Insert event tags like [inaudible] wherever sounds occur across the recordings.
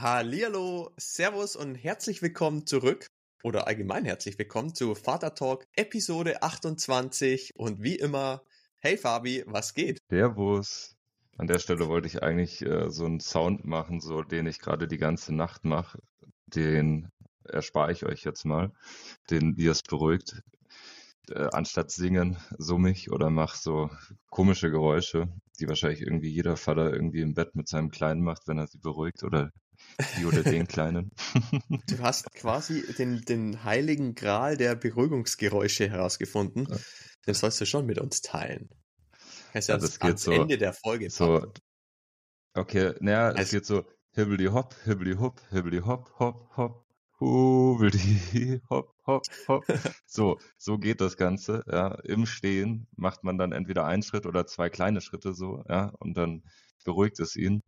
Hallihallo, Servus und herzlich willkommen zurück oder allgemein herzlich willkommen zu Vater Talk Episode 28 und wie immer, hey Fabi, was geht? Servus. An der Stelle wollte ich eigentlich äh, so einen Sound machen, so den ich gerade die ganze Nacht mache. Den erspare ich euch jetzt mal, den wie es beruhigt. Äh, anstatt singen, summig oder mach so komische Geräusche, die wahrscheinlich irgendwie jeder Vater irgendwie im Bett mit seinem Kleinen macht, wenn er sie beruhigt oder die oder den Kleinen. Du hast quasi den, den heiligen Gral der Beruhigungsgeräusche herausgefunden. Ja. Den sollst du schon mit uns teilen. Kannst ja, ja das geht so, Ende der Folge so, Okay, naja, also, es geht so hibbly hopp, hibbly hopp, hibbly hopp, hopp, hopp, hibbly hopp, hopp, [laughs] hopp. so, so geht das Ganze. Ja, im Stehen macht man dann entweder einen Schritt oder zwei kleine Schritte so, ja, und dann beruhigt es ihn.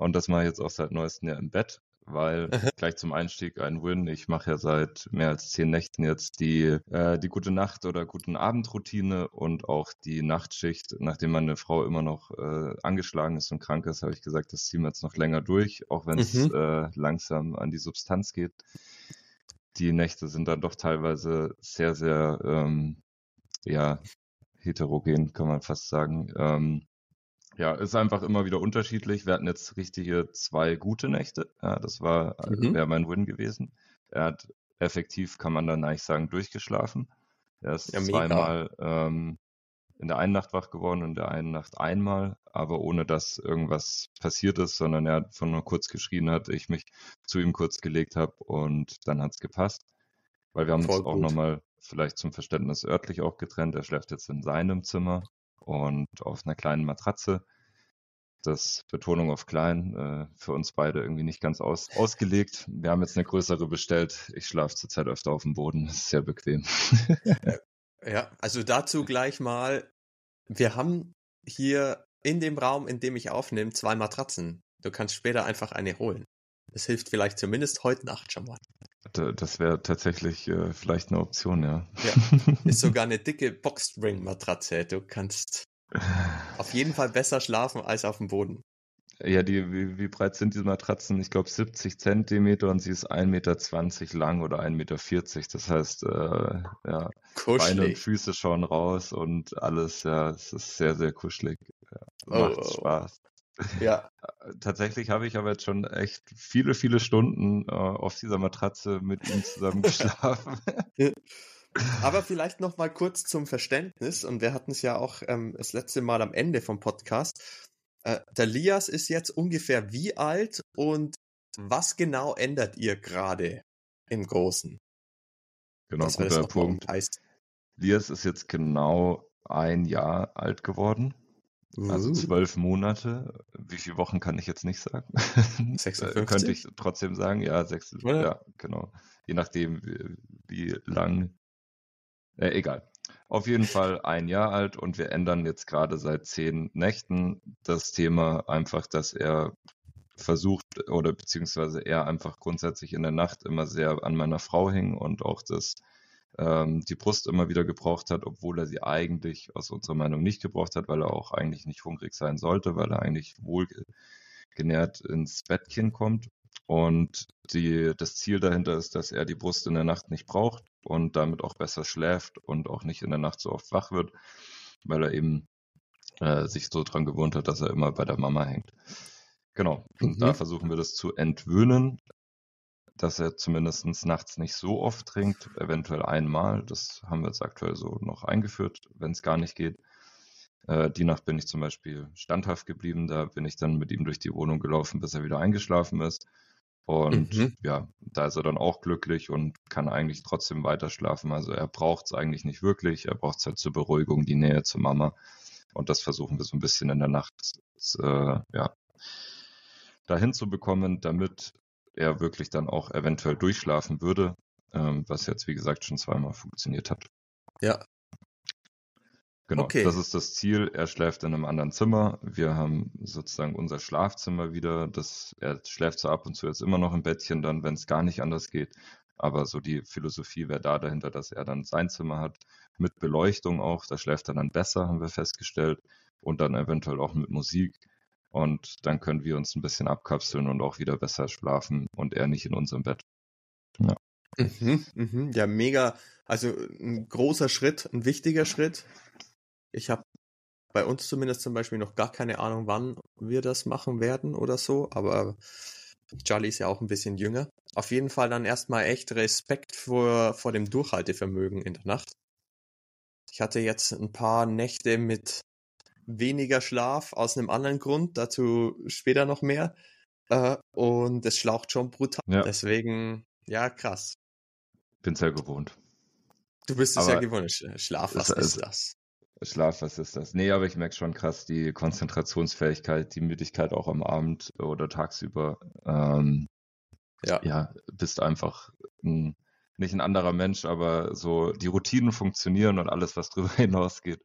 Und das mache ich jetzt auch seit neuestem Jahr im Bett weil gleich zum Einstieg ein Win. Ich mache ja seit mehr als zehn Nächten jetzt die, äh, die gute Nacht- oder guten Abendroutine und auch die Nachtschicht. Nachdem meine Frau immer noch äh, angeschlagen ist und krank ist, habe ich gesagt, das ziehen wir jetzt noch länger durch, auch wenn es mhm. äh, langsam an die Substanz geht. Die Nächte sind dann doch teilweise sehr, sehr ähm, ja, heterogen, kann man fast sagen. Ähm, ja, ist einfach immer wieder unterschiedlich. Wir hatten jetzt richtige zwei gute Nächte. Ja, das war, mhm. wäre mein Win gewesen. Er hat effektiv, kann man dann eigentlich sagen, durchgeschlafen. Er ist ja, zweimal ähm, in der einen Nacht wach geworden und in der einen Nacht einmal, aber ohne dass irgendwas passiert ist, sondern er hat von nur kurz geschrien hat, ich mich zu ihm kurz gelegt habe und dann hat's gepasst. Weil wir haben Voll uns auch nochmal vielleicht zum Verständnis örtlich auch getrennt. Er schläft jetzt in seinem Zimmer und auf einer kleinen Matratze. Das Betonung auf klein, äh, für uns beide irgendwie nicht ganz aus, ausgelegt. Wir haben jetzt eine größere bestellt. Ich schlafe zurzeit öfter auf dem Boden. Das ist sehr bequem. [laughs] ja, also dazu gleich mal. Wir haben hier in dem Raum, in dem ich aufnehme, zwei Matratzen. Du kannst später einfach eine holen. Das hilft vielleicht zumindest heute Nacht schon mal. Das wäre tatsächlich äh, vielleicht eine Option, ja. Ja, [laughs] ist sogar eine dicke Boxspring-Matratze. Du kannst auf jeden Fall besser schlafen als auf dem Boden. Ja, die, wie, wie breit sind diese Matratzen? Ich glaube 70 Zentimeter und sie ist 1,20 Meter lang oder 1,40 Meter. Das heißt, äh, ja, kuschelig. Beine und Füße schauen raus und alles, ja, es ist sehr, sehr kuschelig. Ja, macht oh, Spaß. Ja. Tatsächlich habe ich aber jetzt schon echt viele, viele Stunden äh, auf dieser Matratze mit ihm zusammen geschlafen. [laughs] [laughs] aber vielleicht noch mal kurz zum Verständnis, und wir hatten es ja auch ähm, das letzte Mal am Ende vom Podcast. Äh, der Lias ist jetzt ungefähr wie alt und was genau ändert ihr gerade im Großen? Genau, das guter Punkt. Heißt. Lias ist jetzt genau ein Jahr alt geworden. Also zwölf Monate. Wie viele Wochen kann ich jetzt nicht sagen? 56? [laughs] Könnte ich trotzdem sagen, ja, sechs, ja, genau. Je nachdem, wie, wie lang. Äh, egal. Auf jeden Fall ein Jahr alt und wir ändern jetzt gerade seit zehn Nächten das Thema einfach, dass er versucht oder beziehungsweise er einfach grundsätzlich in der Nacht immer sehr an meiner Frau hing und auch das ähm, die Brust immer wieder gebraucht hat, obwohl er sie eigentlich aus unserer Meinung nicht gebraucht hat, weil er auch eigentlich nicht hungrig sein sollte, weil er eigentlich wohl genährt ins Bettchen kommt. Und die, das Ziel dahinter ist, dass er die Brust in der Nacht nicht braucht und damit auch besser schläft und auch nicht in der Nacht so oft wach wird, weil er eben äh, sich so dran gewohnt hat, dass er immer bei der Mama hängt. Genau. Und mhm. da versuchen wir das zu entwöhnen dass er zumindest nachts nicht so oft trinkt, eventuell einmal. Das haben wir jetzt aktuell so noch eingeführt, wenn es gar nicht geht. Äh, die Nacht bin ich zum Beispiel standhaft geblieben. Da bin ich dann mit ihm durch die Wohnung gelaufen, bis er wieder eingeschlafen ist. Und mhm. ja, da ist er dann auch glücklich und kann eigentlich trotzdem weiter schlafen. Also er braucht es eigentlich nicht wirklich. Er braucht es halt zur Beruhigung, die Nähe zur Mama. Und das versuchen wir so ein bisschen in der Nacht äh, ja, dahin zu bekommen, damit er wirklich dann auch eventuell durchschlafen würde, ähm, was jetzt wie gesagt schon zweimal funktioniert hat. Ja. Genau, okay. das ist das Ziel. Er schläft in einem anderen Zimmer. Wir haben sozusagen unser Schlafzimmer wieder. Das, er schläft so ab und zu jetzt immer noch im Bettchen, dann, wenn es gar nicht anders geht. Aber so die Philosophie wäre da dahinter, dass er dann sein Zimmer hat, mit Beleuchtung auch. Da schläft er dann besser, haben wir festgestellt. Und dann eventuell auch mit Musik Und dann können wir uns ein bisschen abkapseln und auch wieder besser schlafen und er nicht in unserem Bett. Ja. Mhm, mhm. Ja, mega. Also ein großer Schritt, ein wichtiger Schritt. Ich habe bei uns zumindest zum Beispiel noch gar keine Ahnung, wann wir das machen werden oder so, aber Charlie ist ja auch ein bisschen jünger. Auf jeden Fall dann erstmal echt Respekt vor, vor dem Durchhaltevermögen in der Nacht. Ich hatte jetzt ein paar Nächte mit weniger Schlaf aus einem anderen Grund, dazu später noch mehr. Äh, und es schlaucht schon brutal. Ja. Deswegen, ja, krass. Bin sehr gewohnt. Du bist es aber ja gewohnt. Schlaf, was ist, ist das? Schlaf, was ist das? Nee, aber ich merke schon krass die Konzentrationsfähigkeit, die Müdigkeit auch am Abend oder tagsüber. Ähm, ja. ja, bist einfach ein, nicht ein anderer Mensch, aber so die Routinen funktionieren und alles, was drüber [laughs] hinausgeht,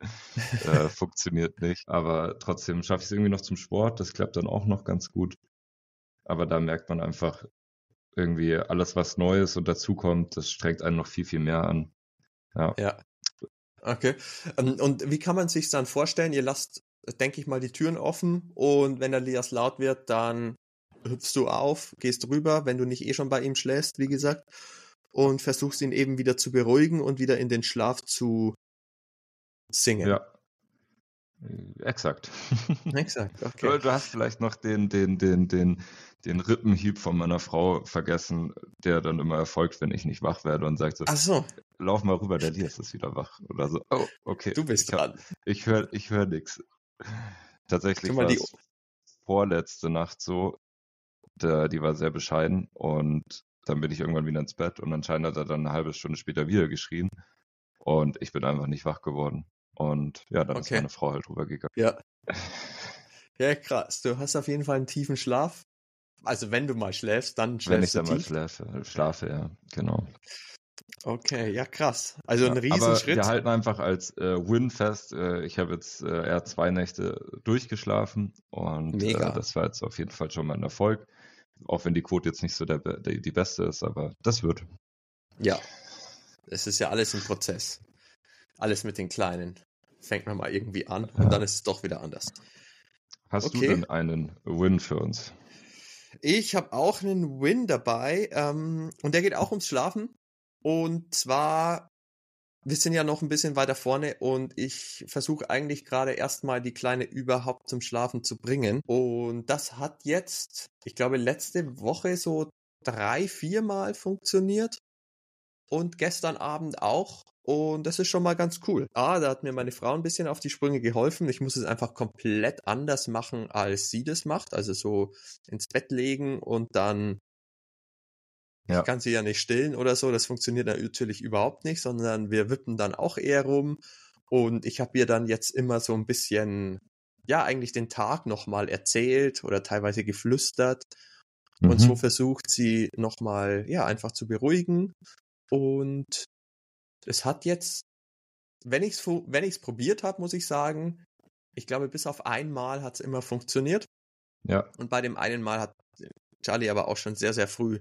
äh, [laughs] funktioniert nicht. Aber trotzdem schaffe ich es irgendwie noch zum Sport. Das klappt dann auch noch ganz gut. Aber da merkt man einfach irgendwie alles, was Neues und dazukommt, das strengt einen noch viel, viel mehr an. Ja. ja. Okay. Ähm, und wie kann man sich dann vorstellen? Ihr lasst, denke ich mal, die Türen offen und wenn der Lias laut wird, dann hüpfst du auf, gehst rüber, wenn du nicht eh schon bei ihm schläfst, wie gesagt, und versuchst ihn eben wieder zu beruhigen und wieder in den Schlaf zu singen. Ja. Exakt. [laughs] Exakt, okay. Du hast vielleicht noch den, den, den, den, den Rippenhieb von meiner Frau vergessen, der dann immer erfolgt, wenn ich nicht wach werde und sagt so, Ach so. lauf mal rüber, der Lias ist wieder wach. Oder so, oh, okay. Du bist ich dran. Hab, ich höre ich hör nix. Tatsächlich war es vorletzte Nacht so, der, die war sehr bescheiden und dann bin ich irgendwann wieder ins Bett und anscheinend hat er dann eine halbe Stunde später wieder geschrien und ich bin einfach nicht wach geworden. Und ja, dann okay. ist meine Frau halt rübergegangen. Ja. [laughs] Ja, krass. Du hast auf jeden Fall einen tiefen Schlaf. Also wenn du mal schläfst, dann schläfst Wenn ich dann mal schlafe, schlafe, ja, genau. Okay, ja krass. Also ein Riesenschritt. Aber wir halten einfach als äh, Win fest. Äh, ich habe jetzt äh, eher zwei Nächte durchgeschlafen und äh, das war jetzt auf jeden Fall schon mal ein Erfolg. Auch wenn die Quote jetzt nicht so der, der, die beste ist, aber das wird. Ja, es ist ja alles ein Prozess. Alles mit den Kleinen. Fängt man mal irgendwie an und dann ist es doch wieder anders. Hast okay. du denn einen Win für uns? Ich habe auch einen Win dabei ähm, und der geht auch ums Schlafen. Und zwar, wir sind ja noch ein bisschen weiter vorne und ich versuche eigentlich gerade erstmal die Kleine überhaupt zum Schlafen zu bringen. Und das hat jetzt, ich glaube, letzte Woche so drei, viermal funktioniert. Und gestern Abend auch. Und das ist schon mal ganz cool. Ah, da hat mir meine Frau ein bisschen auf die Sprünge geholfen. Ich muss es einfach komplett anders machen, als sie das macht. Also so ins Bett legen und dann ja. Ich kann sie ja nicht stillen oder so. Das funktioniert natürlich überhaupt nicht, sondern wir wippen dann auch eher rum. Und ich habe ihr dann jetzt immer so ein bisschen, ja, eigentlich den Tag nochmal erzählt oder teilweise geflüstert. Mhm. Und so mhm. versucht sie nochmal, ja, einfach zu beruhigen. Und es hat jetzt, wenn ich es wenn ich's probiert habe, muss ich sagen, ich glaube, bis auf einmal hat es immer funktioniert. Ja. Und bei dem einen Mal hat Charlie aber auch schon sehr, sehr früh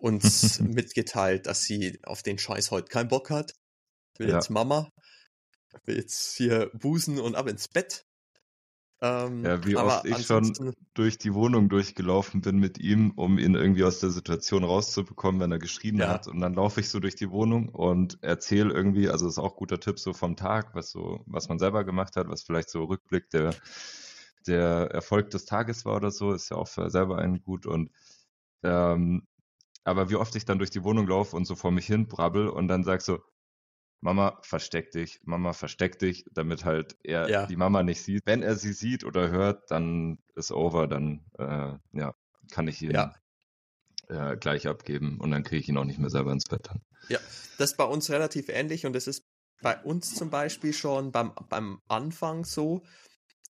uns [laughs] mitgeteilt, dass sie auf den Scheiß heute keinen Bock hat. Will ja. jetzt Mama, will jetzt hier busen und ab ins Bett. Ähm, ja, wie oft ich schon durch die Wohnung durchgelaufen bin mit ihm, um ihn irgendwie aus der Situation rauszubekommen, wenn er geschrien ja. hat. Und dann laufe ich so durch die Wohnung und erzähle irgendwie, also ist auch guter Tipp so vom Tag, was so, was man selber gemacht hat, was vielleicht so Rückblick der, der Erfolg des Tages war oder so, ist ja auch für selber einen gut. Und ähm, aber wie oft ich dann durch die Wohnung laufe und so vor mich hin brabbel und dann sag so, Mama, versteck dich, Mama, versteck dich, damit halt er ja. die Mama nicht sieht. Wenn er sie sieht oder hört, dann ist over, dann äh, ja, kann ich ihn ja. äh, gleich abgeben und dann kriege ich ihn auch nicht mehr selber ins Bett. Dann. Ja, das ist bei uns relativ ähnlich und das ist bei uns zum Beispiel schon beim, beim Anfang so.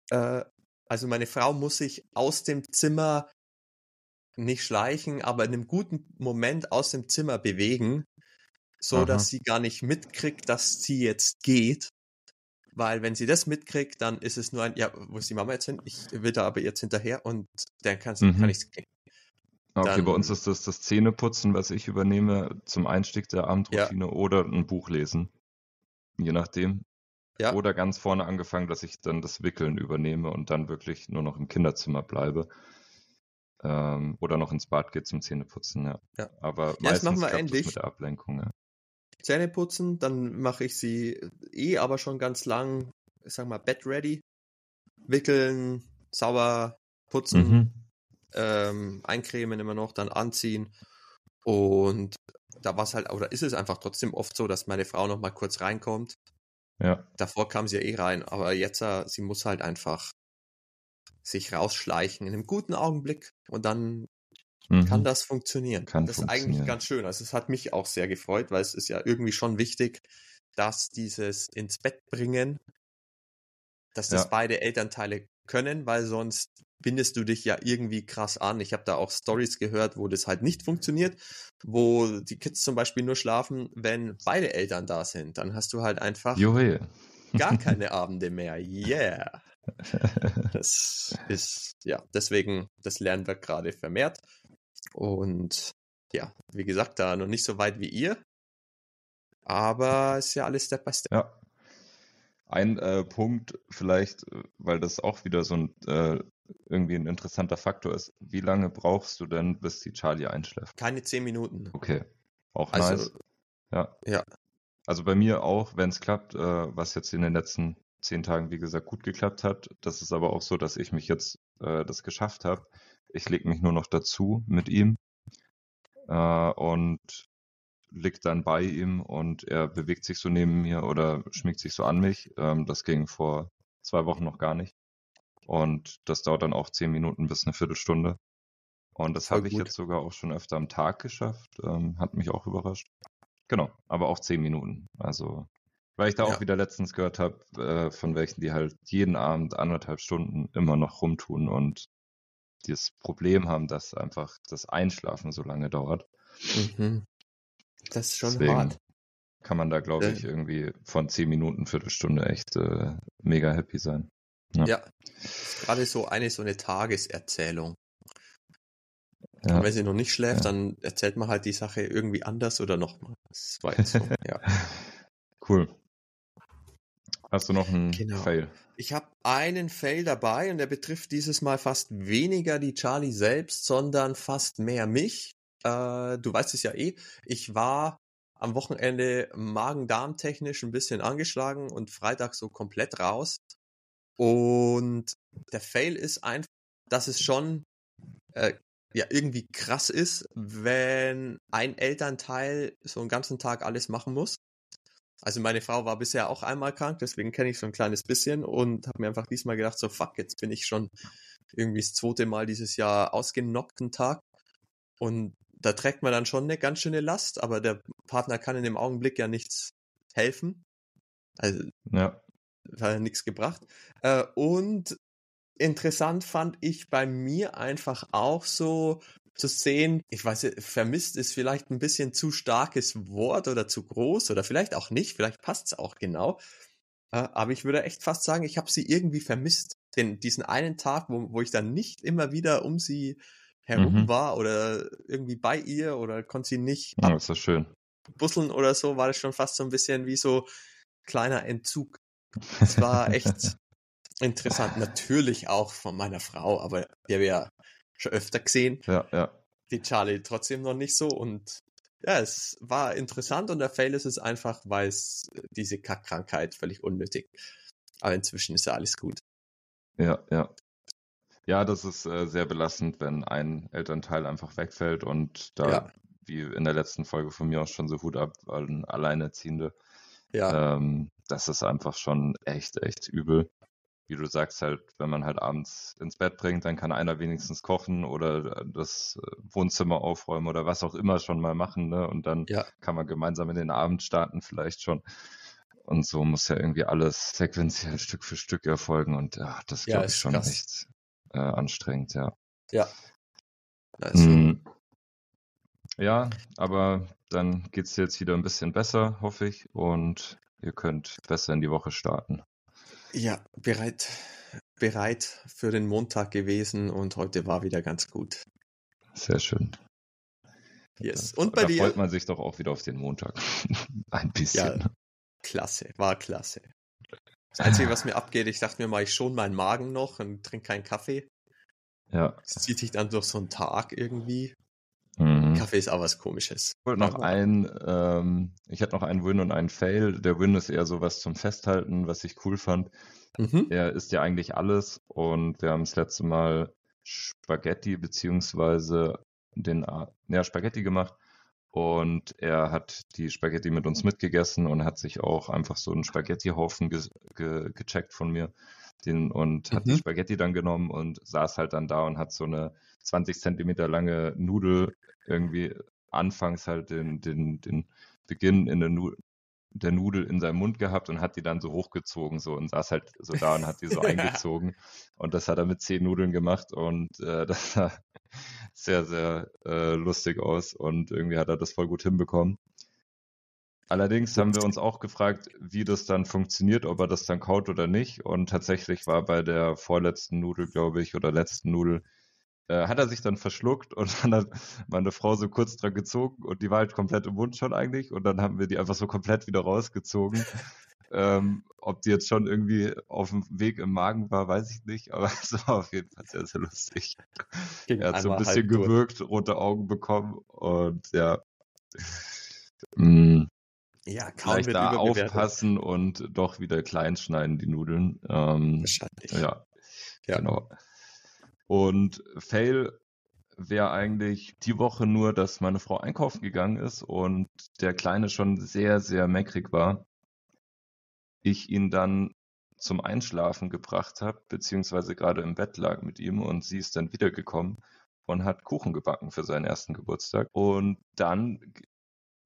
Äh, also meine Frau muss sich aus dem Zimmer nicht schleichen, aber in einem guten Moment aus dem Zimmer bewegen, so Aha. dass sie gar nicht mitkriegt, dass sie jetzt geht. Weil wenn sie das mitkriegt, dann ist es nur ein, ja, wo ist die Mama jetzt hin? Ich will da aber jetzt hinterher und dann kann, mhm. kann ich es Okay, dann, bei uns ist das das Zähneputzen, was ich übernehme zum Einstieg der Abendroutine ja. oder ein Buch lesen. Je nachdem. Ja. Oder ganz vorne angefangen, dass ich dann das Wickeln übernehme und dann wirklich nur noch im Kinderzimmer bleibe. Ähm, oder noch ins Bad geht zum Zähneputzen, ja. ja. Aber ja, meistens machen wir endlich. mit der Ablenkung, ja. Zähneputzen, dann mache ich sie eh aber schon ganz lang, ich sag mal, bed ready. Wickeln, sauber putzen, mhm. ähm, eincremen immer noch, dann anziehen. Und da war es halt, oder ist es einfach trotzdem oft so, dass meine Frau noch mal kurz reinkommt. Ja. Davor kam sie ja eh rein, aber jetzt, äh, sie muss halt einfach sich rausschleichen in einem guten Augenblick und dann mhm. kann das funktionieren. Kann das funktionieren. ist eigentlich ganz schön. Also es hat mich auch sehr gefreut, weil es ist ja irgendwie schon wichtig, dass dieses ins Bett bringen, dass das ja. beide Elternteile können, weil sonst bindest du dich ja irgendwie krass an. Ich habe da auch Stories gehört, wo das halt nicht funktioniert, wo die Kids zum Beispiel nur schlafen, wenn beide Eltern da sind. Dann hast du halt einfach Johe. gar [laughs] keine Abende mehr. Yeah. [laughs] Das ist, ja, deswegen, das lernen wir gerade vermehrt. Und ja, wie gesagt, da noch nicht so weit wie ihr. Aber ist ja alles Step by Step. Ja. Ein äh, Punkt vielleicht, äh, weil das auch wieder so ein äh, irgendwie ein interessanter Faktor ist. Wie lange brauchst du denn, bis die Charlie einschläft? Keine zehn Minuten. Okay. Auch also, nice. Ja. Ja. Also bei mir auch, wenn es klappt, äh, was jetzt in den letzten zehn Tagen, wie gesagt, gut geklappt hat. Das ist aber auch so, dass ich mich jetzt äh, das geschafft habe. Ich lege mich nur noch dazu mit ihm äh, und liegt dann bei ihm und er bewegt sich so neben mir oder schmiegt sich so an mich. Ähm, das ging vor zwei Wochen noch gar nicht. Und das dauert dann auch zehn Minuten bis eine Viertelstunde. Und das habe ich jetzt sogar auch schon öfter am Tag geschafft. Ähm, hat mich auch überrascht. Genau, aber auch zehn Minuten. Also, weil ich da ja. auch wieder letztens gehört habe, äh, von welchen, die halt jeden Abend anderthalb Stunden immer noch rumtun und das Problem haben, dass einfach das Einschlafen so lange dauert. Mhm. Das ist schon Deswegen hart. Kann man da, glaube ich, irgendwie von zehn Minuten, Viertelstunde echt äh, mega happy sein. Ja, ja. gerade so eine so eine Tageserzählung. Ja. Wenn sie noch nicht schläft, ja. dann erzählt man halt die Sache irgendwie anders oder nochmal. Das war jetzt so, [laughs] ja. Cool. Hast du noch einen genau. Fail? Ich habe einen Fail dabei und der betrifft dieses Mal fast weniger die Charlie selbst, sondern fast mehr mich. Äh, du weißt es ja eh. Ich war am Wochenende magen-darm-technisch ein bisschen angeschlagen und Freitag so komplett raus. Und der Fail ist einfach, dass es schon äh, ja irgendwie krass ist, wenn ein Elternteil so einen ganzen Tag alles machen muss. Also meine Frau war bisher auch einmal krank, deswegen kenne ich so ein kleines bisschen und habe mir einfach diesmal gedacht, so fuck, jetzt bin ich schon irgendwie das zweite Mal dieses Jahr ausgenockten Tag. Und da trägt man dann schon eine ganz schöne Last, aber der Partner kann in dem Augenblick ja nichts helfen. Also ja hat ja nichts gebracht. Äh, und interessant fand ich bei mir einfach auch so zu sehen, ich weiß, vermisst ist vielleicht ein bisschen zu starkes Wort oder zu groß oder vielleicht auch nicht, vielleicht passt es auch genau. Äh, aber ich würde echt fast sagen, ich habe sie irgendwie vermisst. Den, diesen einen Tag, wo, wo ich dann nicht immer wieder um sie herum mhm. war oder irgendwie bei ihr oder konnte sie nicht ja, das ist schön. busseln oder so, war das schon fast so ein bisschen wie so kleiner Entzug es war echt [laughs] interessant. Natürlich auch von meiner Frau, aber die habe ich ja schon öfter gesehen. Ja, ja. Die Charlie trotzdem noch nicht so und ja, es war interessant und der Fail ist es einfach, weil es diese Kackkrankheit völlig unnötig. Aber inzwischen ist ja alles gut. Ja, ja. Ja, das ist äh, sehr belastend, wenn ein Elternteil einfach wegfällt und da, ja. wie in der letzten Folge von mir auch schon so Hut ab, ein Alleinerziehende ja. Ähm, das ist einfach schon echt, echt übel. Wie du sagst, halt, wenn man halt abends ins Bett bringt, dann kann einer wenigstens kochen oder das äh, Wohnzimmer aufräumen oder was auch immer schon mal machen, ne? Und dann ja. kann man gemeinsam in den Abend starten, vielleicht schon. Und so muss ja irgendwie alles sequenziell [laughs] Stück für Stück erfolgen und ja, das ja, glaube ich schon krass. echt äh, anstrengend, ja. Ja. Mm. Ja, aber dann geht es jetzt wieder ein bisschen besser, hoffe ich. Und ihr könnt besser in die Woche starten. Ja, bereit, bereit für den Montag gewesen und heute war wieder ganz gut. Sehr schön. Yes. Und bei da dir? freut man sich doch auch wieder auf den Montag. [laughs] Ein bisschen. Ja, klasse, war klasse. Das Einzige, was mir abgeht, ich dachte mir mal, ich schon meinen Magen noch und trinke keinen Kaffee. Ja. Das zieht sich dann durch so einen Tag irgendwie. Mhm. Kaffee ist auch was komisches. Ich noch ein, ähm, ich hatte noch einen Win und einen Fail. Der Win ist eher so was zum Festhalten, was ich cool fand. Mhm. Er isst ja eigentlich alles und wir haben das letzte Mal Spaghetti beziehungsweise den, ja, Spaghetti gemacht und er hat die Spaghetti mit uns mitgegessen und hat sich auch einfach so einen Spaghetti-Haufen ge ge gecheckt von mir den, und mhm. hat die mhm. Spaghetti dann genommen und saß halt dann da und hat so eine 20 Zentimeter lange Nudel irgendwie anfangs halt den, den, den Beginn in der, nu der Nudel in seinem Mund gehabt und hat die dann so hochgezogen so und saß halt so da und hat die so [laughs] eingezogen. Und das hat er mit zehn Nudeln gemacht und äh, [laughs] das sah sehr, sehr äh, lustig aus und irgendwie hat er das voll gut hinbekommen. Allerdings haben wir uns auch gefragt, wie das dann funktioniert, ob er das dann kaut oder nicht. Und tatsächlich war bei der vorletzten Nudel, glaube ich, oder letzten Nudel, äh, hat er sich dann verschluckt und [laughs] dann hat meine Frau so kurz dran gezogen und die war halt komplett im Mund schon eigentlich. Und dann haben wir die einfach so komplett wieder rausgezogen. [laughs] ähm, ob die jetzt schon irgendwie auf dem Weg im Magen war, weiß ich nicht, aber [laughs] es war auf jeden Fall sehr, sehr lustig. Ging er hat so ein bisschen gewürgt, rote Augen bekommen und ja. Mm. Ja, kaum Vielleicht da aufpassen und doch wieder klein schneiden, die Nudeln. Ähm, Wahrscheinlich. Ja, ja, genau. Und Fail wäre eigentlich die Woche nur, dass meine Frau einkaufen gegangen ist und der Kleine schon sehr, sehr meckrig war. Ich ihn dann zum Einschlafen gebracht habe, beziehungsweise gerade im Bett lag mit ihm und sie ist dann wiedergekommen und hat Kuchen gebacken für seinen ersten Geburtstag. Und dann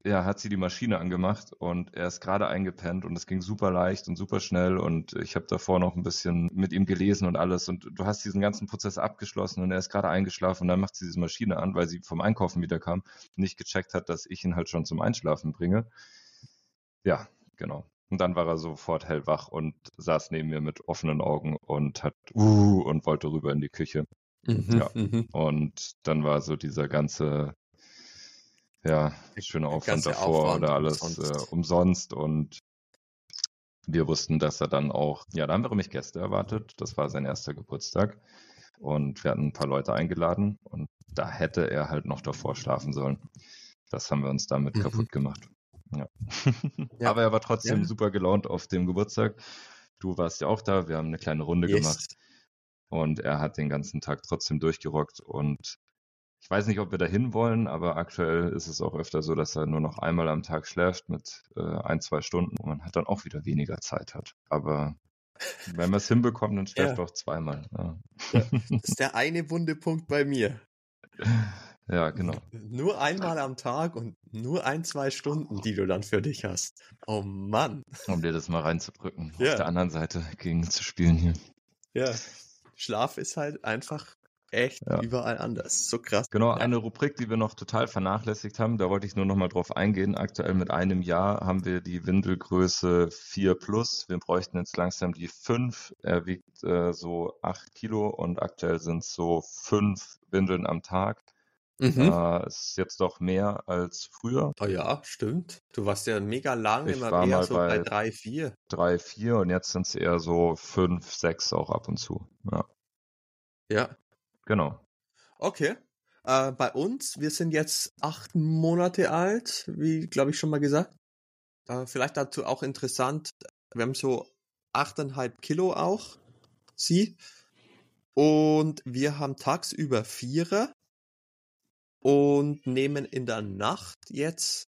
ja, hat sie die Maschine angemacht und er ist gerade eingepennt und es ging super leicht und super schnell und ich habe davor noch ein bisschen mit ihm gelesen und alles und du hast diesen ganzen Prozess abgeschlossen und er ist gerade eingeschlafen und dann macht sie diese Maschine an, weil sie vom Einkaufen wieder kam, nicht gecheckt hat, dass ich ihn halt schon zum Einschlafen bringe. Ja, genau. Und dann war er sofort hellwach und saß neben mir mit offenen Augen und hat uh und wollte rüber in die Küche. Mhm, ja. Mhm. Und dann war so dieser ganze ja, schöner Aufwand davor Aufwand oder alles umsonst. Äh, umsonst und wir wussten, dass er dann auch, ja, da haben wir nämlich Gäste erwartet. Das war sein erster Geburtstag und wir hatten ein paar Leute eingeladen und da hätte er halt noch davor schlafen sollen. Das haben wir uns damit mhm. kaputt gemacht. Ja. [laughs] ja. Aber er war trotzdem ja. super gelaunt auf dem Geburtstag. Du warst ja auch da. Wir haben eine kleine Runde yes. gemacht. Und er hat den ganzen Tag trotzdem durchgerockt und ich weiß nicht, ob wir dahin wollen, aber aktuell ist es auch öfter so, dass er nur noch einmal am Tag schläft mit äh, ein, zwei Stunden und man hat dann auch wieder weniger Zeit hat. Aber wenn wir es hinbekommen, dann schläft ja. auch zweimal. Ja. Ja, das [laughs] ist der eine Wundepunkt bei mir. Ja, genau. Nur einmal am Tag und nur ein, zwei Stunden, die du dann für dich hast. Oh Mann. Um dir das mal reinzudrücken, ja. auf der anderen Seite gegen zu spielen hier. Ja. Schlaf ist halt einfach echt ja. überall anders. So krass. Genau, eine Rubrik, die wir noch total vernachlässigt haben, da wollte ich nur noch mal drauf eingehen. Aktuell mit einem Jahr haben wir die Windelgröße 4 plus. Wir bräuchten jetzt langsam die 5. Er wiegt äh, so 8 Kilo und aktuell sind es so 5 Windeln am Tag. Mhm. Äh, ist jetzt doch mehr als früher. Oh ja, stimmt. Du warst ja mega lang ich immer mehr so bei 3, 4. 3, 4 und jetzt sind es eher so 5, 6 auch ab und zu. Ja. Ja, Genau. Okay. Äh, bei uns, wir sind jetzt acht Monate alt, wie glaube ich schon mal gesagt. Äh, vielleicht dazu auch interessant, wir haben so achteinhalb Kilo auch, sie. Und wir haben tagsüber Vierer und nehmen in der Nacht jetzt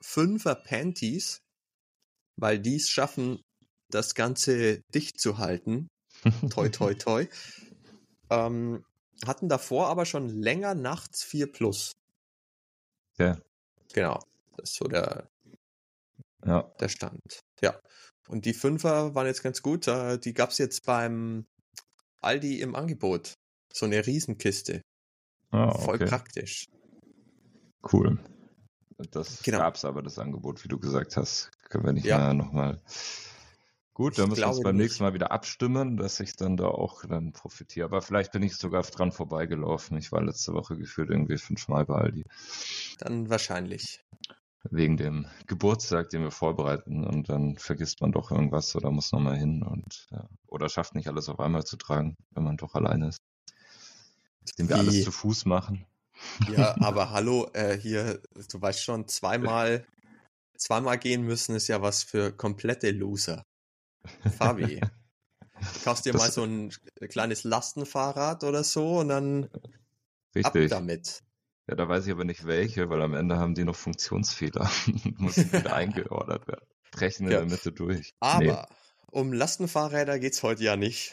Fünfer Panties, weil die es schaffen, das Ganze dicht zu halten. [laughs] toi, toi, toi. Ähm, hatten davor aber schon länger nachts 4 Plus. Ja. Genau. Das ist so der, ja. der Stand. Ja. Und die Fünfer waren jetzt ganz gut. Die gab es jetzt beim Aldi im Angebot. So eine Riesenkiste. Oh, okay. Voll praktisch. Cool. Das genau. gab es aber, das Angebot, wie du gesagt hast. Können wir nicht ja. mehr nochmal Gut, dann müssen wir uns beim nicht. nächsten Mal wieder abstimmen, dass ich dann da auch dann profitiere. Aber vielleicht bin ich sogar dran vorbeigelaufen. Ich war letzte Woche gefühlt irgendwie fünfmal bei Aldi. Dann wahrscheinlich. wegen dem Geburtstag, den wir vorbereiten und dann vergisst man doch irgendwas oder muss nochmal hin und ja, oder schafft nicht alles auf einmal zu tragen, wenn man doch alleine ist. Den wir alles zu Fuß machen. Ja, [laughs] aber hallo, äh, hier, du weißt schon, zweimal, zweimal gehen müssen ist ja was für komplette Loser. Fabi. Du [laughs] kaufst dir das, mal so ein kleines Lastenfahrrad oder so und dann richtig. ab damit. Ja, da weiß ich aber nicht welche, weil am Ende haben die noch Funktionsfehler [laughs] und müssen wieder eingeordert werden. Brechen in ja. der Mitte durch. Aber nee. um Lastenfahrräder geht's heute ja nicht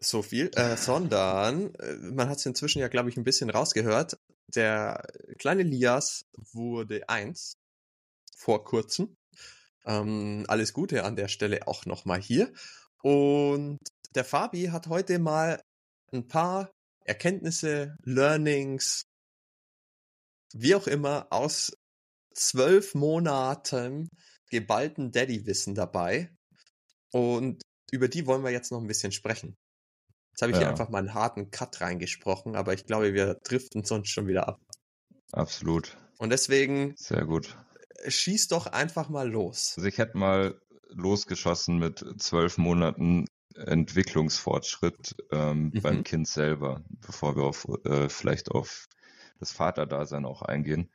so viel, äh, sondern äh, man hat es inzwischen ja, glaube ich, ein bisschen rausgehört. Der kleine Lias wurde eins vor kurzem. Ähm, alles Gute an der Stelle auch nochmal hier. Und der Fabi hat heute mal ein paar Erkenntnisse, Learnings, wie auch immer, aus zwölf Monaten geballten Daddy-Wissen dabei. Und über die wollen wir jetzt noch ein bisschen sprechen. Jetzt habe ich ja. hier einfach mal einen harten Cut reingesprochen, aber ich glaube, wir driften sonst schon wieder ab. Absolut. Und deswegen. Sehr gut. Schieß doch einfach mal los. Also ich hätte mal losgeschossen mit zwölf Monaten Entwicklungsfortschritt ähm, mhm. beim Kind selber, bevor wir auf, äh, vielleicht auf das Vaterdasein auch eingehen.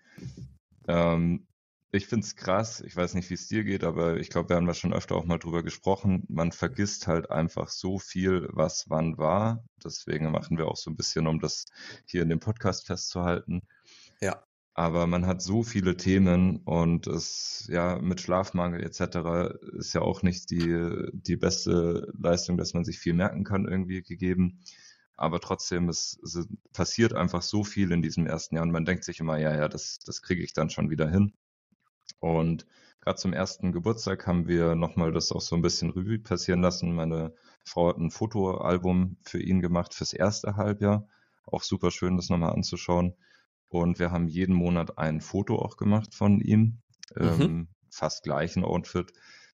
Ähm, ich finde es krass, ich weiß nicht, wie es dir geht, aber ich glaube, wir haben da schon öfter auch mal drüber gesprochen. Man vergisst halt einfach so viel, was wann war. Deswegen machen wir auch so ein bisschen, um das hier in dem Podcast festzuhalten. Ja. Aber man hat so viele Themen und es, ja, mit Schlafmangel etc. ist ja auch nicht die, die beste Leistung, dass man sich viel merken kann, irgendwie gegeben aber trotzdem, es, es, passiert einfach so viel in diesem ersten Jahr und man denkt sich immer, ja, ja, das, das kriege ich dann schon wieder hin. Und gerade zum ersten Geburtstag haben wir nochmal das auch so ein bisschen Revue passieren lassen. Meine Frau hat ein Fotoalbum für ihn gemacht fürs erste Halbjahr. Auch super schön, das nochmal anzuschauen. Und wir haben jeden Monat ein Foto auch gemacht von ihm. Mhm. Ähm, fast gleichen Outfit.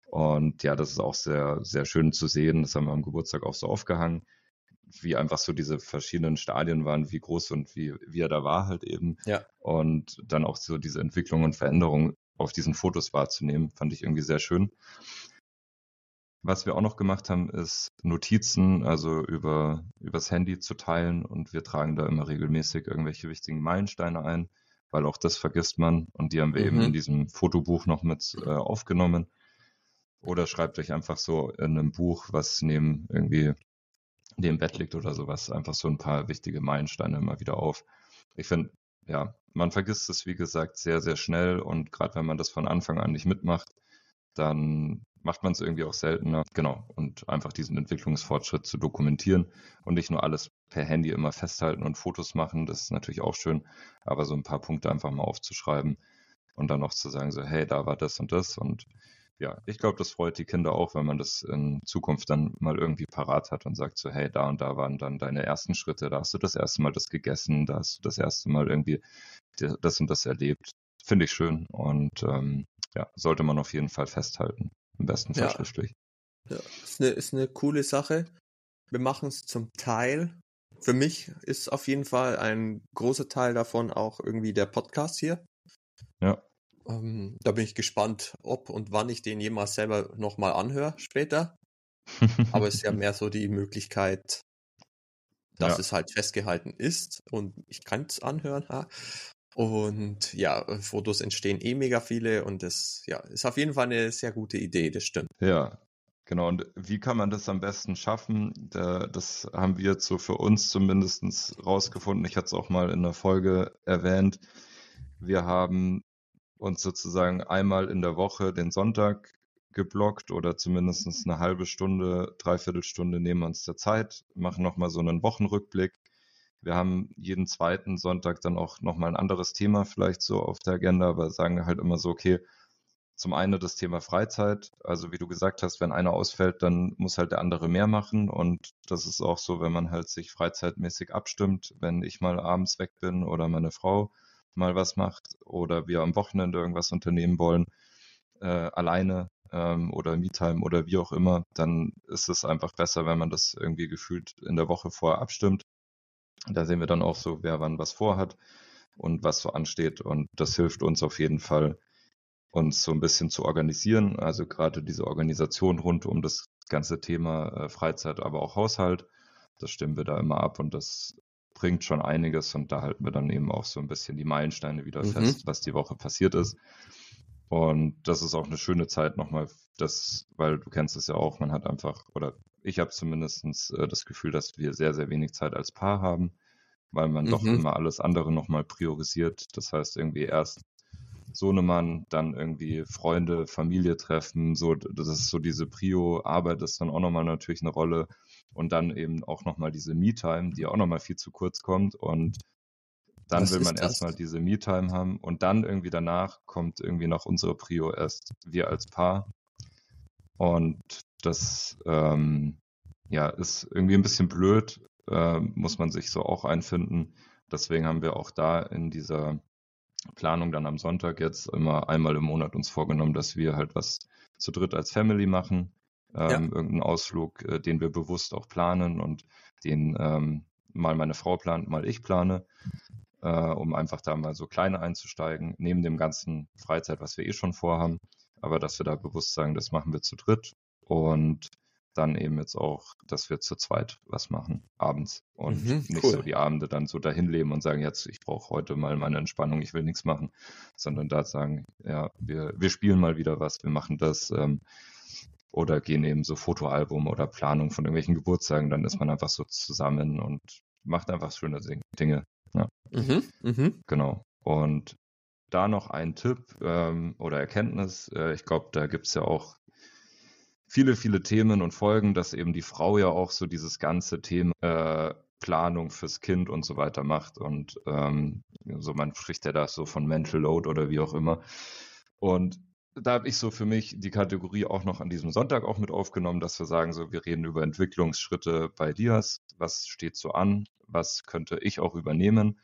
Und ja, das ist auch sehr, sehr schön zu sehen. Das haben wir am Geburtstag auch so aufgehangen wie einfach so diese verschiedenen Stadien waren, wie groß und wie, wie er da war halt eben. Ja. Und dann auch so diese Entwicklung und Veränderung auf diesen Fotos wahrzunehmen, fand ich irgendwie sehr schön. Was wir auch noch gemacht haben, ist Notizen, also über übers Handy zu teilen und wir tragen da immer regelmäßig irgendwelche wichtigen Meilensteine ein, weil auch das vergisst man und die haben wir mhm. eben in diesem Fotobuch noch mit äh, aufgenommen. Oder schreibt euch einfach so in einem Buch, was neben irgendwie die im Bett liegt oder sowas, einfach so ein paar wichtige Meilensteine immer wieder auf. Ich finde, ja, man vergisst es, wie gesagt, sehr, sehr schnell und gerade wenn man das von Anfang an nicht mitmacht, dann macht man es irgendwie auch seltener. Genau. Und einfach diesen Entwicklungsfortschritt zu dokumentieren und nicht nur alles per Handy immer festhalten und Fotos machen, das ist natürlich auch schön, aber so ein paar Punkte einfach mal aufzuschreiben und dann noch zu sagen, so, hey, da war das und das und ja, ich glaube, das freut die Kinder auch, wenn man das in Zukunft dann mal irgendwie parat hat und sagt so, hey, da und da waren dann deine ersten Schritte, da hast du das erste Mal das gegessen, da hast du das erste Mal irgendwie das und das erlebt. Finde ich schön und ähm, ja, sollte man auf jeden Fall festhalten. Im besten Fall ja. schriftlich. Ja, ist eine, ist eine coole Sache. Wir machen es zum Teil. Für mich ist auf jeden Fall ein großer Teil davon auch irgendwie der Podcast hier. Ja. Ähm, da bin ich gespannt, ob und wann ich den jemals selber nochmal anhöre später. [laughs] Aber es ist ja mehr so die Möglichkeit, dass ja. es halt festgehalten ist und ich kann es anhören. Und ja, Fotos entstehen eh mega viele und das ja, ist auf jeden Fall eine sehr gute Idee, das stimmt. Ja, Genau, und wie kann man das am besten schaffen? Das haben wir jetzt so für uns zumindest rausgefunden. Ich hatte es auch mal in der Folge erwähnt. Wir haben uns sozusagen einmal in der Woche den Sonntag geblockt oder zumindest eine halbe Stunde, dreiviertel Stunde nehmen wir uns der Zeit, machen nochmal so einen Wochenrückblick. Wir haben jeden zweiten Sonntag dann auch nochmal ein anderes Thema vielleicht so auf der Agenda, aber sagen halt immer so, okay, zum einen das Thema Freizeit. Also wie du gesagt hast, wenn einer ausfällt, dann muss halt der andere mehr machen. Und das ist auch so, wenn man halt sich freizeitmäßig abstimmt, wenn ich mal abends weg bin oder meine Frau, mal was macht oder wir am Wochenende irgendwas unternehmen wollen, äh, alleine ähm, oder MeTime oder wie auch immer, dann ist es einfach besser, wenn man das irgendwie gefühlt in der Woche vorher abstimmt. Da sehen wir dann auch so, wer wann was vorhat und was so ansteht. Und das hilft uns auf jeden Fall, uns so ein bisschen zu organisieren. Also gerade diese Organisation rund um das ganze Thema äh, Freizeit, aber auch Haushalt. Das stimmen wir da immer ab und das bringt schon einiges und da halten wir dann eben auch so ein bisschen die Meilensteine wieder mhm. fest, was die Woche passiert ist. Und das ist auch eine schöne Zeit nochmal, das, weil du kennst es ja auch, man hat einfach, oder ich habe zumindest äh, das Gefühl, dass wir sehr, sehr wenig Zeit als Paar haben, weil man mhm. doch immer alles andere nochmal priorisiert. Das heißt, irgendwie erst Sohnemann, dann irgendwie Freunde, Familie treffen, so, das ist so diese Prio-Arbeit ist dann auch nochmal natürlich eine Rolle. Und dann eben auch nochmal diese Me-Time, die auch nochmal viel zu kurz kommt. Und dann Was will man erstmal diese Me-Time haben. Und dann irgendwie danach kommt irgendwie noch unsere Prio erst wir als Paar. Und das ähm, ja ist irgendwie ein bisschen blöd, äh, muss man sich so auch einfinden. Deswegen haben wir auch da in dieser Planung dann am Sonntag jetzt immer einmal im Monat uns vorgenommen, dass wir halt was zu dritt als Family machen. Ähm, ja. Irgendeinen Ausflug, äh, den wir bewusst auch planen und den ähm, mal meine Frau plant, mal ich plane, äh, um einfach da mal so kleine einzusteigen, neben dem ganzen Freizeit, was wir eh schon vorhaben. Aber dass wir da bewusst sagen, das machen wir zu dritt und dann eben jetzt auch, dass wir zu zweit was machen, abends. Und mhm, nicht cool. so die Abende dann so dahin leben und sagen, jetzt, ich brauche heute mal meine Entspannung, ich will nichts machen, sondern da sagen, ja, wir, wir spielen mal wieder was, wir machen das. Ähm, oder gehen eben so Fotoalbum oder Planung von irgendwelchen Geburtstagen, dann ist man einfach so zusammen und macht einfach schöne Dinge. Ja. Mhm, mh. Genau. Und da noch ein Tipp ähm, oder Erkenntnis. Äh, ich glaube, da gibt es ja auch viele, viele Themen und Folgen, dass eben die Frau ja auch so dieses ganze Thema äh, Planung fürs Kind und so weiter macht. Und ähm, so man spricht ja da so von Mental Load oder wie auch immer. Und da habe ich so für mich die Kategorie auch noch an diesem Sonntag auch mit aufgenommen, dass wir sagen, so wir reden über Entwicklungsschritte bei Dias. Was steht so an? Was könnte ich auch übernehmen?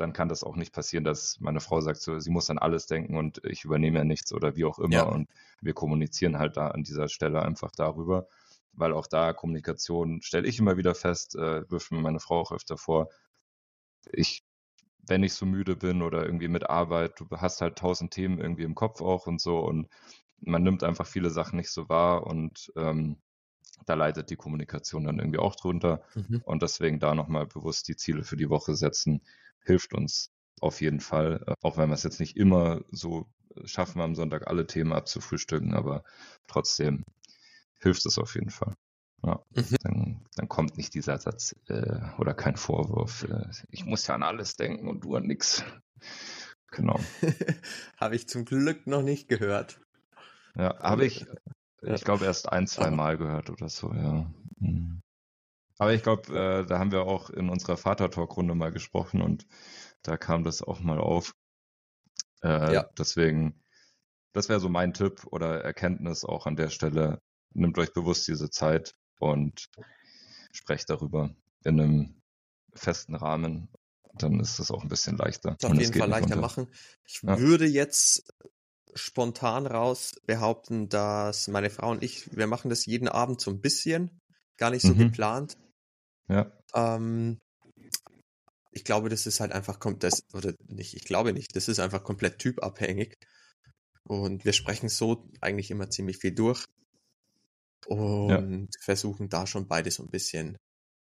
Dann kann das auch nicht passieren, dass meine Frau sagt, so, sie muss an alles denken und ich übernehme ja nichts oder wie auch immer. Ja. Und wir kommunizieren halt da an dieser Stelle einfach darüber, weil auch da Kommunikation stelle ich immer wieder fest, äh, wirft mir meine Frau auch öfter vor. Ich, wenn ich so müde bin oder irgendwie mit Arbeit, du hast halt tausend Themen irgendwie im Kopf auch und so und man nimmt einfach viele Sachen nicht so wahr und ähm, da leidet die Kommunikation dann irgendwie auch drunter. Mhm. Und deswegen da nochmal bewusst die Ziele für die Woche setzen, hilft uns auf jeden Fall, äh, auch wenn wir es jetzt nicht immer so schaffen, am Sonntag alle Themen abzufrühstücken, aber trotzdem hilft es auf jeden Fall. Ja, mhm. dann, dann, kommt nicht dieser Satz äh, oder kein Vorwurf, äh, ich muss ja an alles denken und du an nichts. Genau. [laughs] habe ich zum Glück noch nicht gehört. Ja, habe ich, ich glaube, erst ein, zwei Mal gehört oder so, ja. Mhm. Aber ich glaube, äh, da haben wir auch in unserer Vater-Talk-Runde mal gesprochen und da kam das auch mal auf. Äh, ja. Deswegen, das wäre so mein Tipp oder Erkenntnis auch an der Stelle. Nehmt euch bewusst diese Zeit und sprecht darüber in einem festen Rahmen. Dann ist das auch ein bisschen leichter. Auf jeden Fall leichter runter. machen. Ich ja. würde jetzt spontan raus behaupten, dass meine Frau und ich, wir machen das jeden Abend so ein bisschen, gar nicht so mhm. geplant. Ja. Ähm, ich glaube, das ist halt einfach kommt das oder nicht, ich glaube nicht, das ist einfach komplett typabhängig. Und wir sprechen so eigentlich immer ziemlich viel durch und ja. versuchen da schon beide so ein bisschen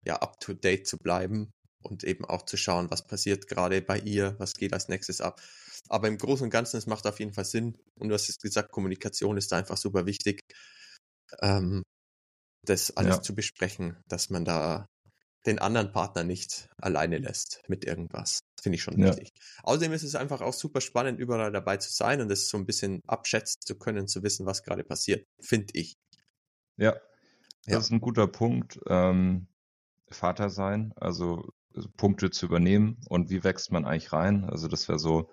ja up to date zu bleiben und eben auch zu schauen, was passiert gerade bei ihr, was geht als nächstes ab. Aber im Großen und Ganzen, es macht auf jeden Fall Sinn. Und du hast jetzt gesagt, Kommunikation ist da einfach super wichtig, ähm, das alles ja. zu besprechen, dass man da den anderen Partner nicht alleine lässt mit irgendwas. Finde ich schon ja. wichtig. Außerdem ist es einfach auch super spannend, überall dabei zu sein und das so ein bisschen abschätzen zu können, zu wissen, was gerade passiert, finde ich. Ja, das ja. ist ein guter Punkt. Ähm, Vater sein, also, also Punkte zu übernehmen und wie wächst man eigentlich rein? Also das wäre so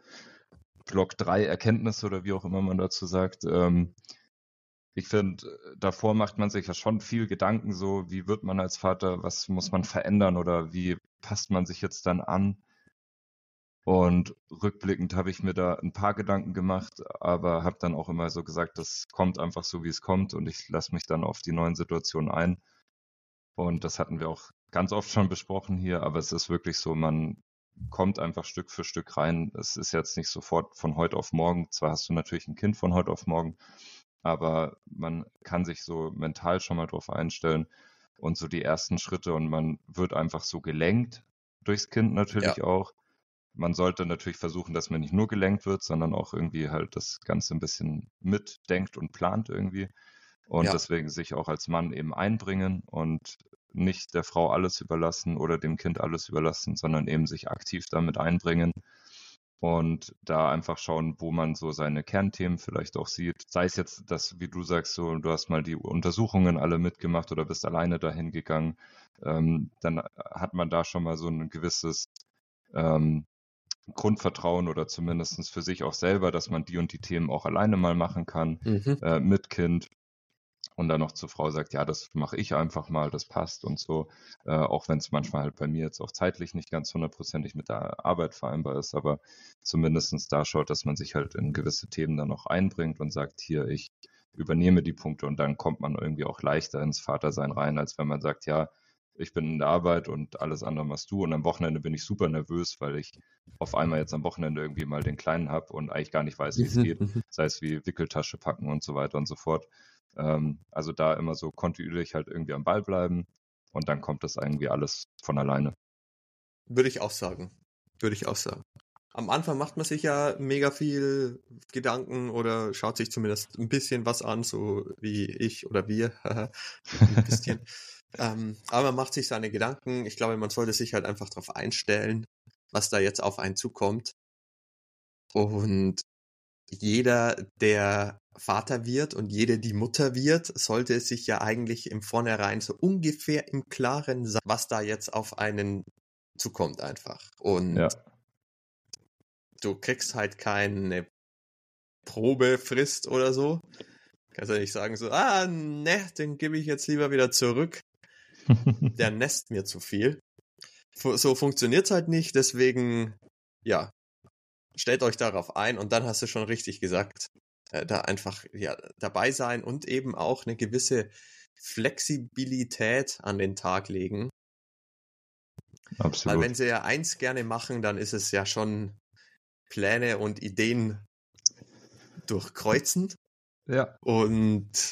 Block 3 Erkenntnisse oder wie auch immer man dazu sagt. Ähm, ich finde, äh, davor macht man sich ja schon viel Gedanken, so wie wird man als Vater, was muss man verändern oder wie passt man sich jetzt dann an? Und rückblickend habe ich mir da ein paar Gedanken gemacht, aber habe dann auch immer so gesagt, das kommt einfach so, wie es kommt und ich lasse mich dann auf die neuen Situationen ein. Und das hatten wir auch ganz oft schon besprochen hier, aber es ist wirklich so, man kommt einfach Stück für Stück rein. Es ist jetzt nicht sofort von heute auf morgen. Zwar hast du natürlich ein Kind von heute auf morgen, aber man kann sich so mental schon mal drauf einstellen und so die ersten Schritte und man wird einfach so gelenkt durchs Kind natürlich ja. auch. Man sollte natürlich versuchen, dass man nicht nur gelenkt wird, sondern auch irgendwie halt das Ganze ein bisschen mitdenkt und plant irgendwie. Und ja. deswegen sich auch als Mann eben einbringen und nicht der Frau alles überlassen oder dem Kind alles überlassen, sondern eben sich aktiv damit einbringen und da einfach schauen, wo man so seine Kernthemen vielleicht auch sieht. Sei es jetzt, dass, wie du sagst, so, du hast mal die Untersuchungen alle mitgemacht oder bist alleine dahin gegangen, ähm, dann hat man da schon mal so ein gewisses ähm, Grundvertrauen oder zumindest für sich auch selber, dass man die und die Themen auch alleine mal machen kann, mhm. äh, mit Kind und dann noch zur Frau sagt, ja, das mache ich einfach mal, das passt und so, äh, auch wenn es manchmal halt bei mir jetzt auch zeitlich nicht ganz hundertprozentig mit der Arbeit vereinbar ist, aber zumindestens da schaut, dass man sich halt in gewisse Themen dann noch einbringt und sagt, hier, ich übernehme die Punkte und dann kommt man irgendwie auch leichter ins Vatersein rein, als wenn man sagt, ja, ich bin in der Arbeit und alles andere machst du und am Wochenende bin ich super nervös, weil ich auf einmal jetzt am Wochenende irgendwie mal den Kleinen habe und eigentlich gar nicht weiß, wie es geht, sei es wie Wickeltasche packen und so weiter und so fort. Ähm, also da immer so kontinuierlich halt irgendwie am Ball bleiben und dann kommt das irgendwie alles von alleine. Würde ich auch sagen. Würde ich auch sagen. Am Anfang macht man sich ja mega viel Gedanken oder schaut sich zumindest ein bisschen was an, so wie ich oder wir. [laughs] ein bisschen. [laughs] ähm, aber man macht sich seine Gedanken. Ich glaube, man sollte sich halt einfach darauf einstellen, was da jetzt auf einen zukommt. Und jeder, der Vater wird und jede, die Mutter wird, sollte sich ja eigentlich im Vornherein so ungefähr im Klaren sein, was da jetzt auf einen zukommt einfach. Und ja. du kriegst halt keine Probefrist oder so. Kannst ja nicht sagen so, ah, ne, den gebe ich jetzt lieber wieder zurück. [laughs] Der nässt mir zu viel. So funktioniert's halt nicht, deswegen, ja, stellt euch darauf ein und dann hast du schon richtig gesagt, äh, da einfach ja, dabei sein und eben auch eine gewisse Flexibilität an den Tag legen. Absolut. Weil wenn sie ja eins gerne machen, dann ist es ja schon Pläne und Ideen durchkreuzen. Ja. Und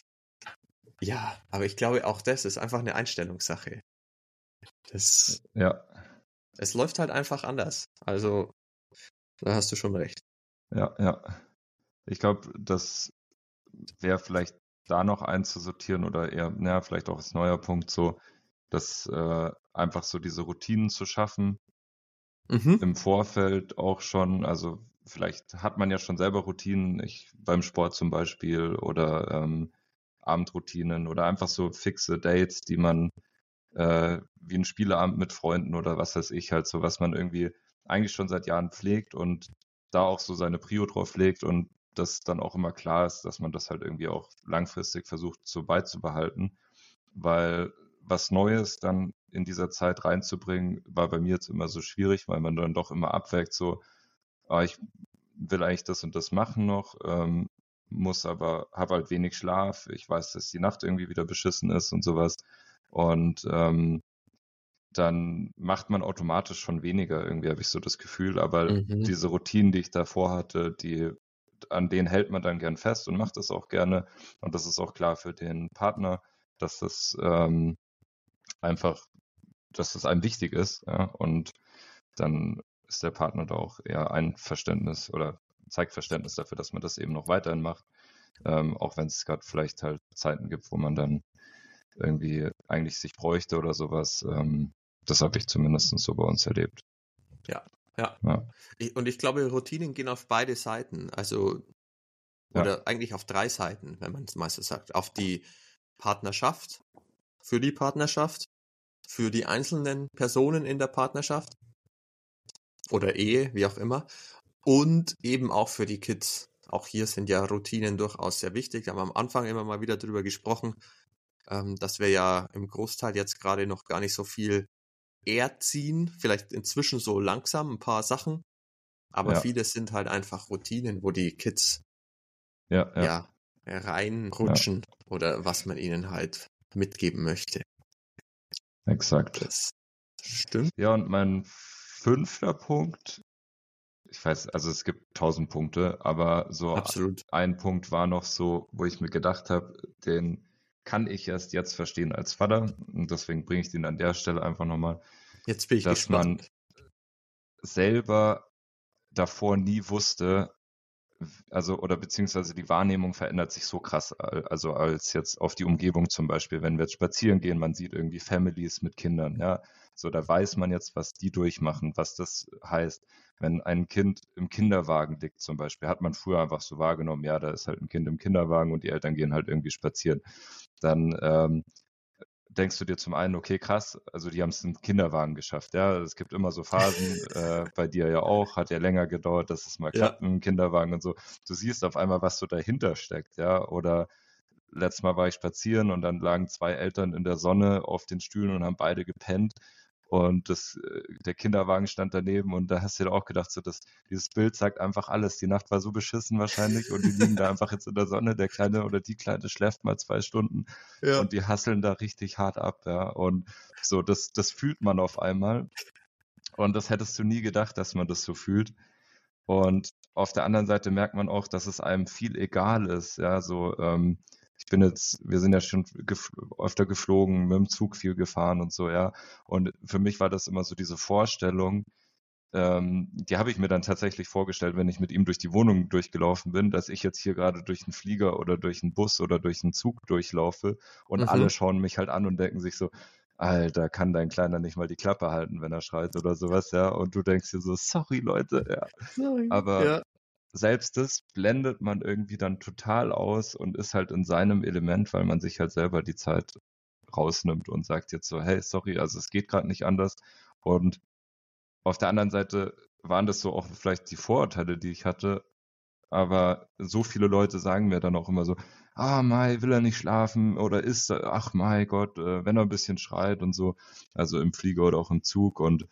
ja, aber ich glaube auch das ist einfach eine Einstellungssache. Das, ja. Es läuft halt einfach anders. Also da hast du schon recht. Ja, ja. Ich glaube, das wäre vielleicht da noch einzusortieren oder eher, naja, vielleicht auch als neuer Punkt so, dass äh, einfach so diese Routinen zu schaffen. Mhm. Im Vorfeld auch schon, also vielleicht hat man ja schon selber Routinen, ich beim Sport zum Beispiel oder ähm, Abendroutinen oder einfach so fixe Dates, die man äh, wie ein Spieleabend mit Freunden oder was weiß ich halt so, was man irgendwie eigentlich schon seit Jahren pflegt und da auch so seine Prio drauf legt und das dann auch immer klar ist, dass man das halt irgendwie auch langfristig versucht so beizubehalten, weil was Neues dann in dieser Zeit reinzubringen, war bei mir jetzt immer so schwierig, weil man dann doch immer abwägt, so, ah, ich will eigentlich das und das machen noch, ähm, muss aber, habe halt wenig Schlaf, ich weiß, dass die Nacht irgendwie wieder beschissen ist und sowas. Und ähm, dann macht man automatisch schon weniger, irgendwie habe ich so das Gefühl. Aber mhm. diese Routinen, die ich davor hatte, die, an denen hält man dann gern fest und macht das auch gerne. Und das ist auch klar für den Partner, dass das ähm, einfach, dass das einem wichtig ist. Ja? Und dann ist der Partner da auch eher ein Verständnis oder zeigt Verständnis dafür, dass man das eben noch weiterhin macht. Ähm, auch wenn es gerade vielleicht halt Zeiten gibt, wo man dann irgendwie eigentlich sich bräuchte oder sowas. Ähm, das habe ich zumindest so bei uns erlebt. Ja, ja. ja. Ich, und ich glaube, Routinen gehen auf beide Seiten. Also, oder ja. eigentlich auf drei Seiten, wenn man es meistens sagt. Auf die Partnerschaft, für die Partnerschaft, für die einzelnen Personen in der Partnerschaft oder Ehe, wie auch immer. Und eben auch für die Kids. Auch hier sind ja Routinen durchaus sehr wichtig. Da haben wir am Anfang immer mal wieder drüber gesprochen, ähm, dass wir ja im Großteil jetzt gerade noch gar nicht so viel erziehen, vielleicht inzwischen so langsam ein paar Sachen, aber ja. viele sind halt einfach Routinen, wo die Kids ja, ja. ja reinrutschen oder was man ihnen halt mitgeben möchte. Exakt. Das stimmt. Ja, und mein fünfter Punkt. Ich weiß, also es gibt tausend Punkte, aber so Absolut. ein Punkt war noch so, wo ich mir gedacht habe, den kann ich erst jetzt verstehen als Vater. Und deswegen bringe ich den an der Stelle einfach nochmal. Jetzt bin ich dass gespannt. man selber davor nie wusste, also oder beziehungsweise die Wahrnehmung verändert sich so krass, also als jetzt auf die Umgebung zum Beispiel, wenn wir jetzt spazieren gehen, man sieht irgendwie Families mit Kindern, ja, so da weiß man jetzt, was die durchmachen, was das heißt, wenn ein Kind im Kinderwagen liegt zum Beispiel, hat man früher einfach so wahrgenommen, ja, da ist halt ein Kind im Kinderwagen und die Eltern gehen halt irgendwie spazieren, dann ähm, denkst du dir zum einen, okay, krass, also die haben es im Kinderwagen geschafft. Ja, es gibt immer so Phasen, [laughs] äh, bei dir ja auch, hat ja länger gedauert, dass es mal klappt ja. im Kinderwagen und so. Du siehst auf einmal, was so dahinter steckt, ja, oder letztes Mal war ich spazieren und dann lagen zwei Eltern in der Sonne auf den Stühlen und haben beide gepennt und das, äh, der Kinderwagen stand daneben und da hast du dir auch gedacht, so dass dieses Bild sagt einfach alles. Die Nacht war so beschissen wahrscheinlich und die liegen da einfach jetzt in der Sonne. Der Kleine oder die Kleine schläft mal zwei Stunden [laughs] ja. und die hasseln da richtig hart ab, ja. Und so, das, das fühlt man auf einmal. Und das hättest du nie gedacht, dass man das so fühlt. Und auf der anderen Seite merkt man auch, dass es einem viel egal ist, ja, so, ähm, ich bin jetzt, wir sind ja schon gef öfter geflogen, mit dem Zug viel gefahren und so, ja. Und für mich war das immer so diese Vorstellung, ähm, die habe ich mir dann tatsächlich vorgestellt, wenn ich mit ihm durch die Wohnung durchgelaufen bin, dass ich jetzt hier gerade durch einen Flieger oder durch einen Bus oder durch einen Zug durchlaufe und mhm. alle schauen mich halt an und denken sich so, Alter, kann dein Kleiner nicht mal die Klappe halten, wenn er schreit oder sowas, ja. Und du denkst dir so, sorry Leute, ja. Sorry. Aber ja selbst das blendet man irgendwie dann total aus und ist halt in seinem Element, weil man sich halt selber die Zeit rausnimmt und sagt jetzt so, hey, sorry, also es geht gerade nicht anders. Und auf der anderen Seite waren das so auch vielleicht die Vorurteile, die ich hatte. Aber so viele Leute sagen mir dann auch immer so, ah, Mai, will er nicht schlafen oder ist, ach, mein Gott, äh, wenn er ein bisschen schreit und so. Also im Flieger oder auch im Zug und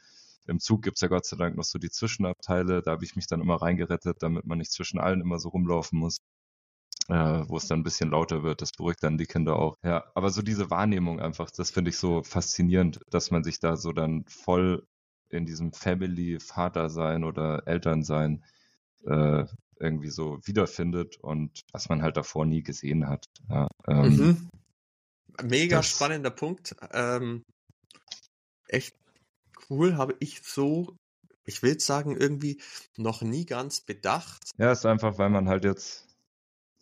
im Zug gibt es ja Gott sei Dank noch so die Zwischenabteile. Da habe ich mich dann immer reingerettet, damit man nicht zwischen allen immer so rumlaufen muss. Äh, wo es dann ein bisschen lauter wird. Das beruhigt dann die Kinder auch. Ja, aber so diese Wahrnehmung einfach, das finde ich so faszinierend, dass man sich da so dann voll in diesem Family-Vater-Sein oder Elternsein äh, irgendwie so wiederfindet und was man halt davor nie gesehen hat. Ja, ähm, mhm. Mega das, spannender Punkt. Ähm, echt cool, habe ich so, ich will sagen, irgendwie noch nie ganz bedacht. Ja, ist einfach, weil man halt jetzt,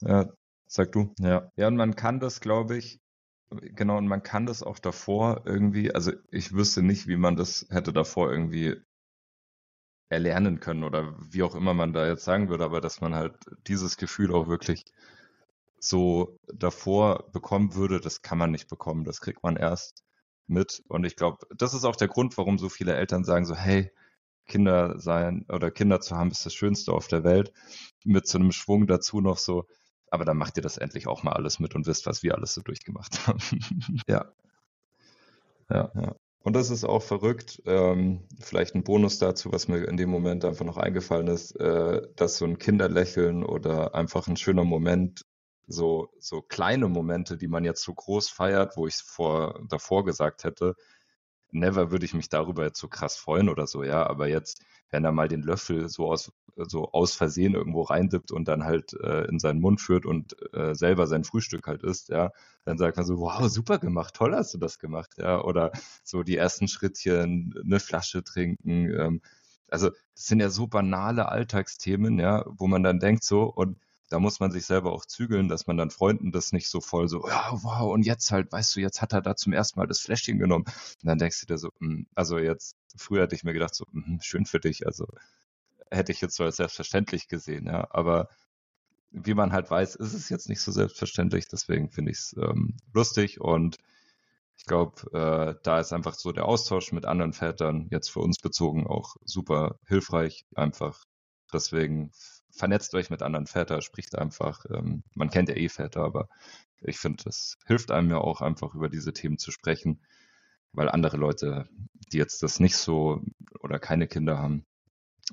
ja, sag du, ja. Ja, und man kann das, glaube ich, genau, und man kann das auch davor irgendwie, also ich wüsste nicht, wie man das hätte davor irgendwie erlernen können oder wie auch immer man da jetzt sagen würde, aber dass man halt dieses Gefühl auch wirklich so davor bekommen würde, das kann man nicht bekommen. Das kriegt man erst, mit. Und ich glaube, das ist auch der Grund, warum so viele Eltern sagen so, hey, Kinder sein oder Kinder zu haben ist das Schönste auf der Welt. Mit so einem Schwung dazu noch so, aber dann macht ihr das endlich auch mal alles mit und wisst, was wir alles so durchgemacht haben. [laughs] ja. Ja, ja. Und das ist auch verrückt. Ähm, vielleicht ein Bonus dazu, was mir in dem Moment einfach noch eingefallen ist, äh, dass so ein Kinderlächeln oder einfach ein schöner Moment so, so kleine Momente, die man jetzt so groß feiert, wo ich vor, davor gesagt hätte, never würde ich mich darüber jetzt so krass freuen oder so, ja, aber jetzt, wenn er mal den Löffel so aus, so aus Versehen irgendwo reindippt und dann halt äh, in seinen Mund führt und äh, selber sein Frühstück halt isst, ja, dann sagt man so, wow, super gemacht, toll hast du das gemacht, ja, oder so die ersten Schrittchen, eine Flasche trinken, ähm, also das sind ja so banale Alltagsthemen, ja, wo man dann denkt so und da muss man sich selber auch zügeln, dass man dann Freunden das nicht so voll so, ja, wow, und jetzt halt, weißt du, jetzt hat er da zum ersten Mal das Fläschchen genommen. Und dann denkst du dir so, hm, also jetzt, früher hätte ich mir gedacht, so, mh, schön für dich, also hätte ich jetzt so als selbstverständlich gesehen, ja, aber wie man halt weiß, ist es jetzt nicht so selbstverständlich, deswegen finde ich es ähm, lustig und ich glaube, äh, da ist einfach so der Austausch mit anderen Vätern jetzt für uns bezogen auch super hilfreich, einfach deswegen vernetzt euch mit anderen Vätern, spricht einfach. Ähm, man kennt ja eh Väter, aber ich finde, das hilft einem ja auch einfach über diese Themen zu sprechen, weil andere Leute, die jetzt das nicht so oder keine Kinder haben,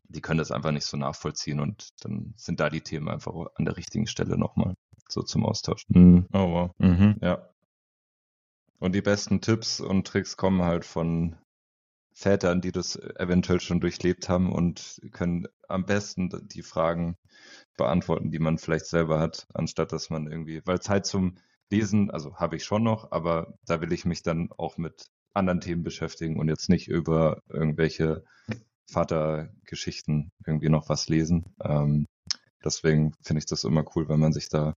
die können das einfach nicht so nachvollziehen und dann sind da die Themen einfach an der richtigen Stelle nochmal so zum Austausch. Mhm. Oh wow. Mhm. Ja. Und die besten Tipps und Tricks kommen halt von Vätern, die das eventuell schon durchlebt haben und können am besten die Fragen beantworten, die man vielleicht selber hat, anstatt dass man irgendwie, weil Zeit zum Lesen, also habe ich schon noch, aber da will ich mich dann auch mit anderen Themen beschäftigen und jetzt nicht über irgendwelche Vatergeschichten irgendwie noch was lesen. Ähm, deswegen finde ich das immer cool, wenn man sich da,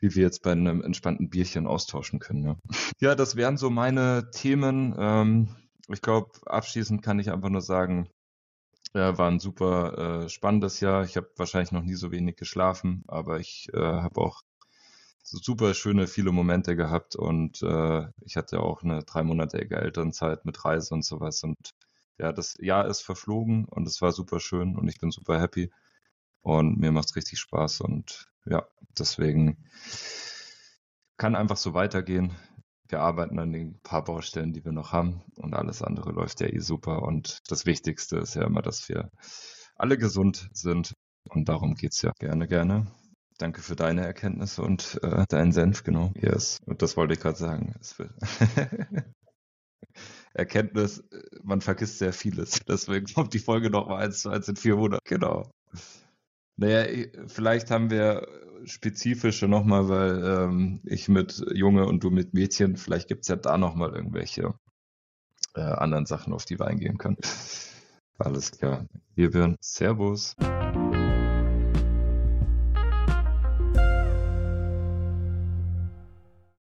wie wir jetzt bei einem entspannten Bierchen austauschen können. Ja, ja das wären so meine Themen. Ähm, ich glaube, abschließend kann ich einfach nur sagen, ja, war ein super äh, spannendes Jahr. Ich habe wahrscheinlich noch nie so wenig geschlafen, aber ich äh, habe auch so super schöne, viele Momente gehabt und äh, ich hatte auch eine dreimonatige Elternzeit mit Reise und sowas und ja, das Jahr ist verflogen und es war super schön und ich bin super happy und mir macht es richtig Spaß und ja, deswegen kann einfach so weitergehen. Wir arbeiten an den paar Baustellen, die wir noch haben und alles andere läuft ja eh super und das Wichtigste ist ja immer, dass wir alle gesund sind und darum geht's ja gerne, gerne. Danke für deine Erkenntnisse und äh, deinen Senf, genau. Yes. Und das wollte ich gerade sagen. [laughs] Erkenntnis, man vergisst sehr vieles. Deswegen kommt die Folge noch mal eins zu eins in vier Monaten. Genau. Naja, vielleicht haben wir spezifische nochmal, weil ähm, ich mit Junge und du mit Mädchen, vielleicht gibt es ja da nochmal irgendwelche äh, anderen Sachen, auf die wir eingehen können. Alles klar. Wir hören. Servus.